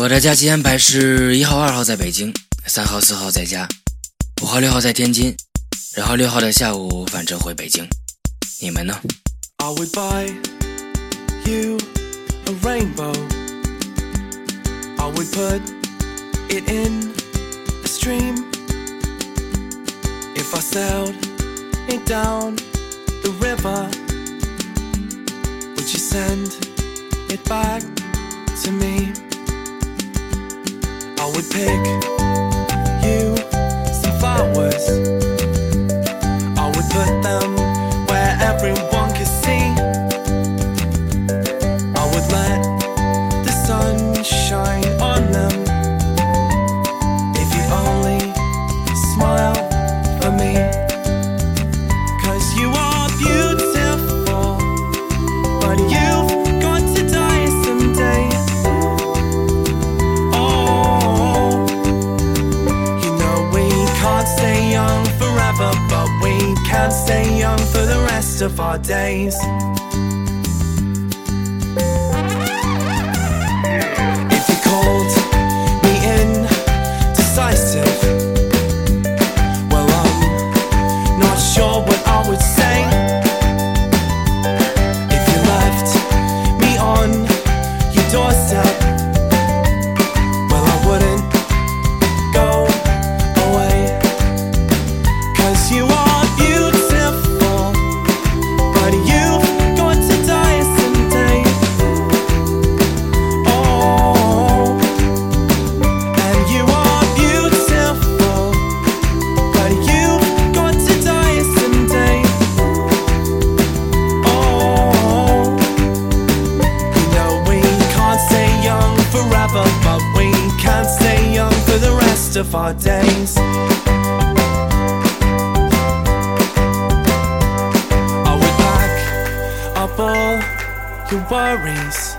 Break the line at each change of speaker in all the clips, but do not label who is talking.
我的假期安排是一号、二号在北京，三号、四号在家，五号、六号在天津，然后六号的下午返程回北京。你们呢
？I would buy you a rainbow. I would put it in a stream. If I sailed it down the river, would you send it back to me? I would pick you some flowers. I would put them where everyone stay young for the rest of our days. Of our days. I would pack up all your worries.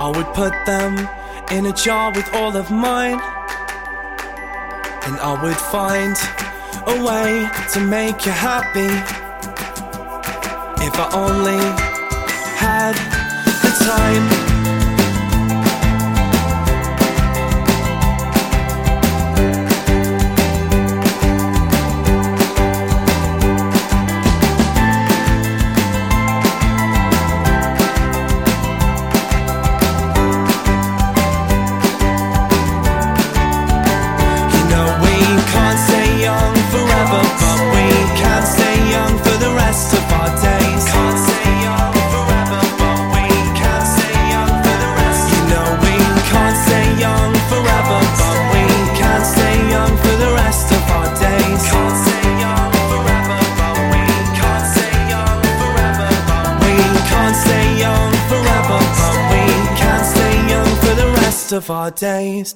I would put them in a jar with all of mine. And I would find a way to make you happy. If I only had of our days.